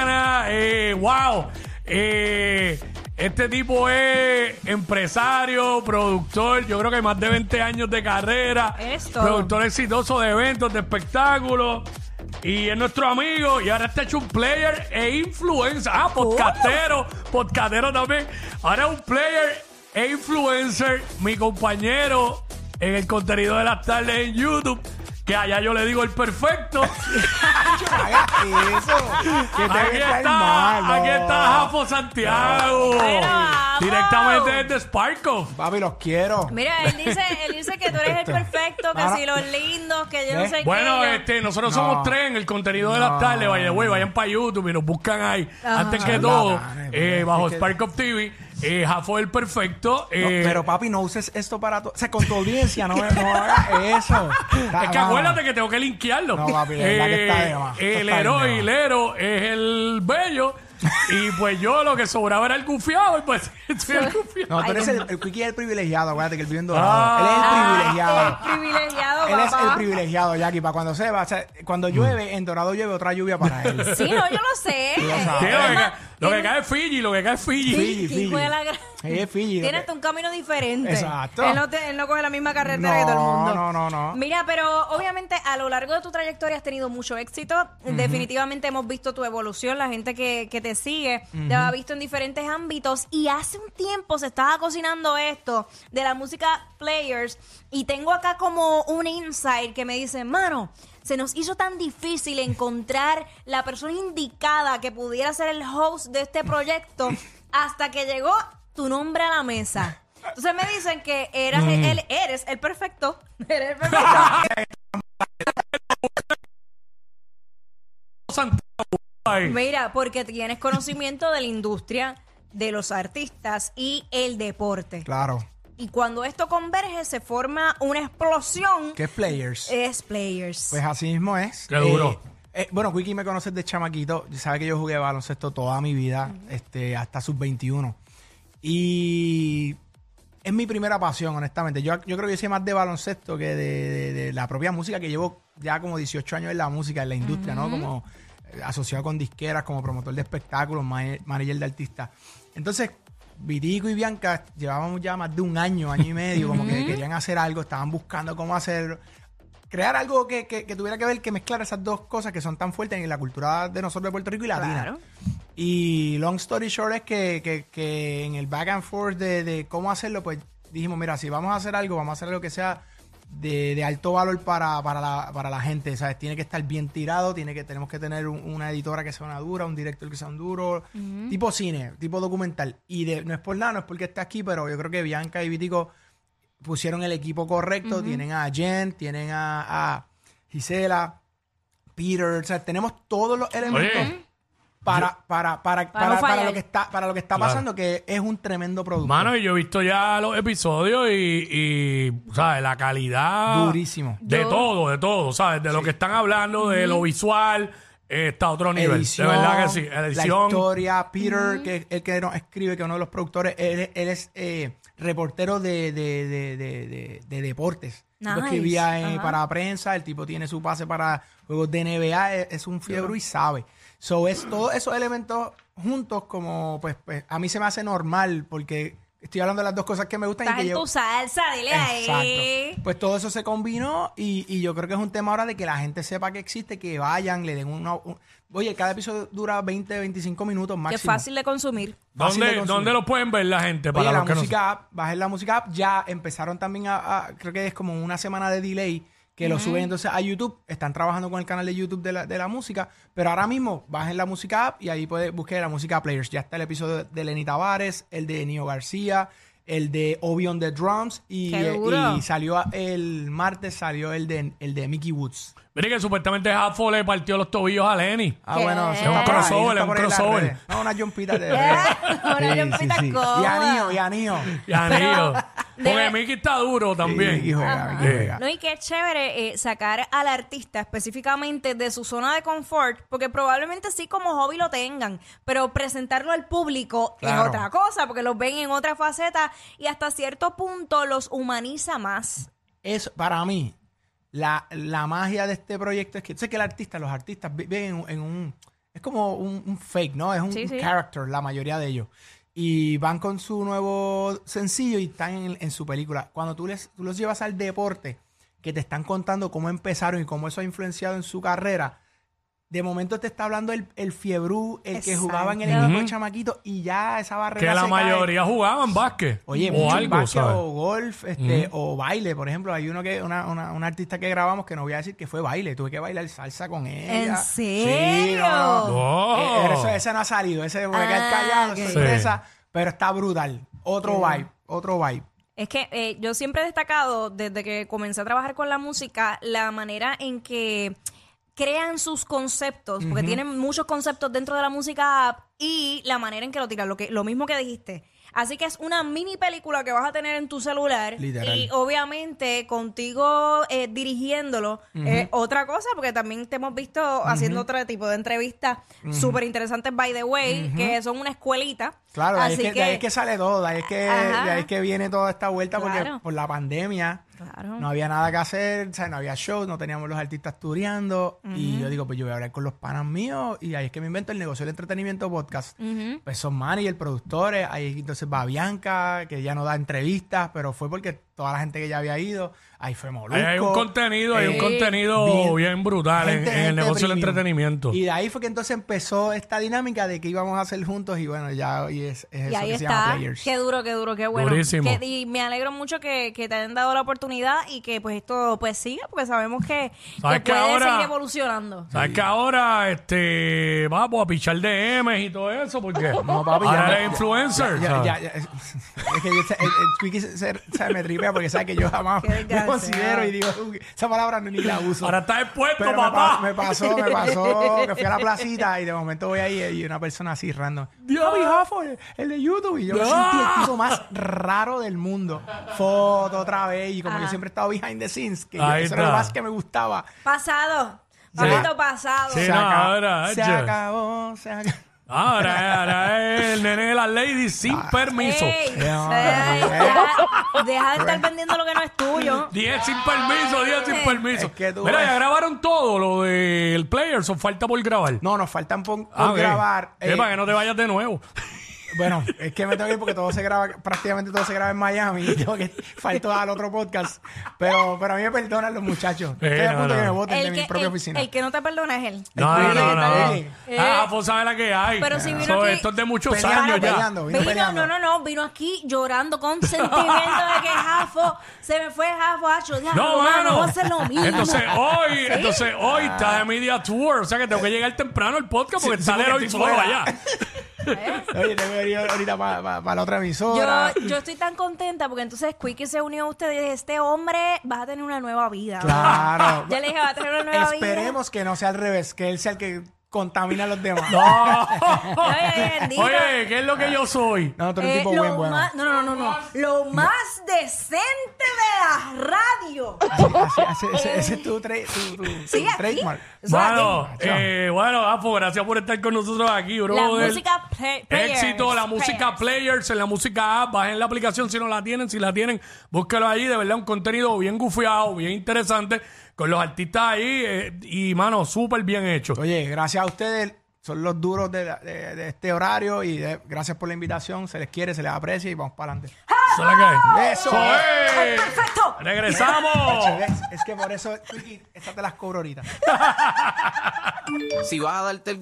Eh, wow. Eh, este tipo es empresario, productor, yo creo que más de 20 años de carrera. Esto. Productor exitoso de eventos, de espectáculos. Y es nuestro amigo. Y ahora está hecho un player e influencer. Ah, podcastero. Podcastero también. Ahora es un player e influencer. Mi compañero en el contenido de las tardes en YouTube. Que allá yo le digo el perfecto. Aquí está aquí está Jafo Santiago. Jafo. Directamente desde Sparko. Papi, los quiero. Mira, él dice, él dice que tú eres el perfecto, que Ahora- si los lindos, que yo no ¿Ves? sé Bueno, qué. este, nosotros No. somos tres en el contenido de las tardes. Vaya, güey, vayan para YouTube y nos buscan ahí. Ajá. Antes que todo, eh, bajo Spark of TV, eh, Jafo el perfecto. Eh, pero papi, no uses esto para tu... O sea, con tu audiencia, no, no hagas eso. es que acuérdate que tengo que linkearlo. No, papi, verdad que está de más. El está de más. hilero es el bello. Y pues yo lo que sobraba era el gufiado. Y pues soy el gufiado. No, tú eres el, el Quickie es el privilegiado, acuérdate que él vive en Dorado. Ah. él es el privilegiado. el privilegiado, Él es papá. el privilegiado, Jackie, para cuando se va. O sea, cuando llueve, en Dorado llueve otra lluvia para él. Sí, no, yo lo sé. Tú lo sabes. Sí, lo, que, lo cae es Fiji, lo que cae es Fiji. Fiji, Fiji. Ella es Fiji. Tiene hasta un camino diferente. Exacto. Él no, te- él no coge la misma carretera que todo el No, mundo. no, no, no. Mira, pero obviamente a lo largo de tu trayectoria has tenido mucho éxito. Definitivamente hemos visto tu evolución. La gente que, que te sigue te ha visto en diferentes ámbitos. Y hace un tiempo se estaba cocinando esto de la música players. Y tengo acá como un insight que me dice, mano. Se nos hizo tan difícil encontrar la persona indicada que pudiera ser el host de este proyecto hasta que llegó tu nombre a la mesa. Entonces me dicen que eras Mm. el, eres el perfecto. Eres el perfecto. Mira, porque tienes conocimiento de la industria, de los artistas y el deporte. Claro. Y cuando esto converge se forma una explosión. ¿Qué es Players? Es Players. Pues así mismo es. Qué duro. Eh, eh, bueno, Quickie me conoce de chamaquito. Sabe que yo jugué baloncesto toda mi vida, este, hasta sus 21. Y es mi primera pasión, honestamente. Yo, yo creo que yo sé más de baloncesto que de, de- de la propia música, que llevo ya como 18 años en la música, en la industria, ¿no? Como asociado con disqueras, como promotor de espectáculos, ma- manager de artistas. Entonces, Vitico y Bianca llevábamos ya más de un año, año y medio, como que querían hacer algo, estaban buscando cómo hacerlo crear algo que, que- que tuviera que ver, que mezclar esas dos cosas que son tan fuertes en la cultura de nosotros de Puerto Rico y latina. Claro. Y long story short es que, que- que en el back and forth de, de cómo hacerlo, pues dijimos, mira, si vamos a hacer algo, vamos a hacer algo que sea de, de alto valor para, para, la, para la gente, ¿sabes? Tiene que estar bien tirado, tiene que, tenemos que tener un- una editora que sea una dura, un director que sea un duro, tipo cine, tipo documental. Y de, no es por nada, no es porque esté aquí, pero yo creo que Bianca y Vitico pusieron el equipo correcto. Tienen a Jen, tienen a, a Gisela, Peter. O sea, tenemos todos los elementos Oye, para, para, para, Para para, no para fallar. lo que está, para lo que está Claro. pasando, que es un tremendo producto. Mano, y yo he visto ya los episodios y, y ¿sabes? La calidad. Durísimo. De Yo- todo, de todo, ¿sabes? De lo que están hablando, de lo visual, eh, está a otro nivel. Edición, de verdad que sí. La Edición. historia, Peter, que es el que nos escribe, que es uno de los productores, él, él es eh, reportero de, de, de, de, de- de deportes. Nice. escribía en- para prensa, el tipo tiene su pase para juegos de NBA, es, es un fiebre y sabe. So, es todos esos elementos juntos como, pues, pues, a mí se me hace normal porque estoy hablando de las dos cosas que me gustan y Estás que en llevo- tu salsa, dile ahí. Exacto. Pues todo eso se combinó y, y yo creo que es un tema ahora de que la gente sepa que existe, que vayan, le den una... un- Oye, cada episodio dura 20, 25 minutos Qué máximo. fácil de consumir. fácil de ¿Dónde, consumir. ¿Dónde lo pueden ver la gente? Para Oye, la que no- música app, bajen la música app, ya empezaron también a, a- creo que es como una semana de delay que lo suben entonces a YouTube, están trabajando con el canal de YouTube de la, de la música, pero ahora mismo bajen la música app y ahí puede buscar la música players. Ya está el episodio de Lenny Tavares, el de Nio García, el de Obi on the Drums y, eh, y salió el martes salió el de el de Mickey Woods. Mire que supuestamente Jafo le partió los tobillos a Lenny. Ah, ¿Qué? bueno, Es un crossover, es un crossover. No, una jumpita de Una jumpita Y anillo, y anillo. Y anillo. Porque Mickey está duro también. Y, juega, Ajá. y juega. No, y qué chévere eh, sacar al artista específicamente de su zona de confort, porque probablemente sí como hobby lo tengan, pero presentarlo al público Claro. es otra cosa, porque los ven en otra faceta y hasta cierto punto los humaniza más. Es para mí la, la magia de este proyecto es que sé que el artista, los artistas vi- viven en, en un es como un, un fake, ¿no? Es un, Sí, un sí. character la mayoría de ellos. Y van con su nuevo sencillo y están en, en su película. Cuando tú les tú los llevas al deporte, que te están contando cómo empezaron y cómo eso ha influenciado en su carrera, de momento te está hablando el, el fiebrú, el que jugaba en el equipo de chamaquito y ya esa barrera Que la se cae. mayoría jugaban básquet. Oye, o mucho algo, básquet ¿sabes? o golf, este, o baile, por ejemplo, hay uno que, una, una, una artista que grabamos que no voy a decir que fue baile, tuve que bailar salsa con ella. ¿En Sí, serio? no, no. Oh. Eh, eso- ese no ha salido, ese voy a quedar Ah, callado, ok. sorpresa, pero está brutal. Otro vibe, otro vibe. Es que eh, yo siempre he destacado desde que comencé a trabajar con la música la manera en que crean sus conceptos, porque tienen muchos conceptos dentro de la música app y la manera en que lo tiran, lo, que, lo mismo que dijiste. Así que es una mini película que vas a tener en tu celular Literal. y obviamente contigo eh, dirigiéndolo es otra cosa, porque también te hemos visto haciendo otro tipo de entrevistas súper interesantes, by the way, que son una escuelita. Claro, de ahí, es que, de ahí es que sale todo, de ahí es que, de ahí es que viene toda esta vuelta porque por la pandemia Claro. no había nada que hacer, o sea, no había shows, no teníamos los artistas tureando y yo digo, pues yo voy a hablar con los panas míos y ahí es que me invento el negocio del entretenimiento podcast. Pues son managers, productores, ahí entonces va Bianca, que ya no da entrevistas, pero fue porque toda la gente que ya había ido, ahí fue Molusco. Hay un contenido, hay un eh, contenido bien, brutal en, gente- en el negocio del entretenimiento. Y de ahí fue que entonces empezó esta dinámica de que íbamos a hacer juntos y bueno, ya hoy es, es Y eso ahí que se llama. Players. Qué duro, qué duro, qué bueno. Durísimo. Que- y me alegro mucho que, que te hayan dado la oportunidad y que pues esto pues siga, porque sabemos que, ¿Sabes que que puede ahora- seguir evolucionando. ¿Sabes que ahora este, vamos a pichar DMs y todo eso? Porque No, papi, ya ahora me- eres influencer. Ya, ya, ya, es, que yo- el, el Quickie se, se- se me porque sabe que yo jamás me considero y digo, "Uy, esa palabra ni la uso. Ahora estás expuesto, Pero me, papá. pa- me pasó, me pasó que fui a la placita y de momento voy ahí y una persona así random. Dios. Jafo, el, de YouTube. Y yo me sentí el tipo más raro del mundo. Foto otra vez y como Ajá. yo siempre he estado behind the scenes, que Ahí eso era lo está. más que me gustaba. Pasado. Pasado. Sí. Se, no, acabó, ahora, se che. acabó, se acabó. Ahora, ahora es el nene de las ladies sin Ah. permiso. Ey, No, ey, no, deja, deja de estar vendiendo lo que no es tuyo. 10 sin permiso, 10 sin permiso. Es que tú Mira, ves. ya grabaron todo lo del Players o falta por grabar. No, nos faltan por, por Ah, ok. grabar. Eh, para que no te vayas de nuevo. Bueno, es que me tengo que ir porque todo se graba, prácticamente todo se graba en Miami y tengo que faltó al otro podcast. Pero, pero a mí me perdonan los muchachos. Sí, Estoy a no, punto de que me voten de El mi que, propia el- oficina. el que no te perdona es él. No, no, no, no. oye. Ah, pues sabe la que hay. Pero si vino aquí- Esto es de muchos Peleando, años ya. peleando. Vino Vino, peleando. no, no, no, vino aquí llorando con sentimiento de que Jafo se me fue Jafo, hacho, No, mano, lo mismo. Entonces hoy, entonces hoy está de media tour, o sea que tengo que llegar temprano al podcast porque sale hoy solo allá. Oye, tengo que ir ahorita para la otra emisora. Yo, yo estoy tan contenta porque entonces Quickie se unió a ustedes y dije, este hombre va a tener una nueva vida. Claro. Yo le dije, va a tener una nueva vida. Esperemos que no sea al revés, que él sea el que contamina a los demás. No. Oye, bendito. Oye, ¿qué es lo que yo soy? No, tú eres Eh, tipo lo buen bueno. más- no, no, no, no, no. Lo más decente de la radio. Así- así- ese, ese es tu, tra- tu, tu- Sí, tu aquí. trademark. Eso es Bueno, aquí. eh, bueno, Afo, gracias por estar con nosotros aquí, bro. La música play- players, Éxito, la música players. players en la música app. Bajen la aplicación si no la tienen. Si la tienen, búsquelo allí. De verdad, un contenido bien gufiado, bien interesante. Con los artistas ahí. eh, y, mano, súper bien hecho. Oye, gracias a ustedes. Son los duros de, la- de- de este horario y de- gracias por la invitación. Se les quiere, se les aprecia y vamos para adelante. Eso es lo que hay. Eso. es. Perfecto. Regresamos. Es que por eso, Ricky, esas te las cobro ahorita. Si vas a darte el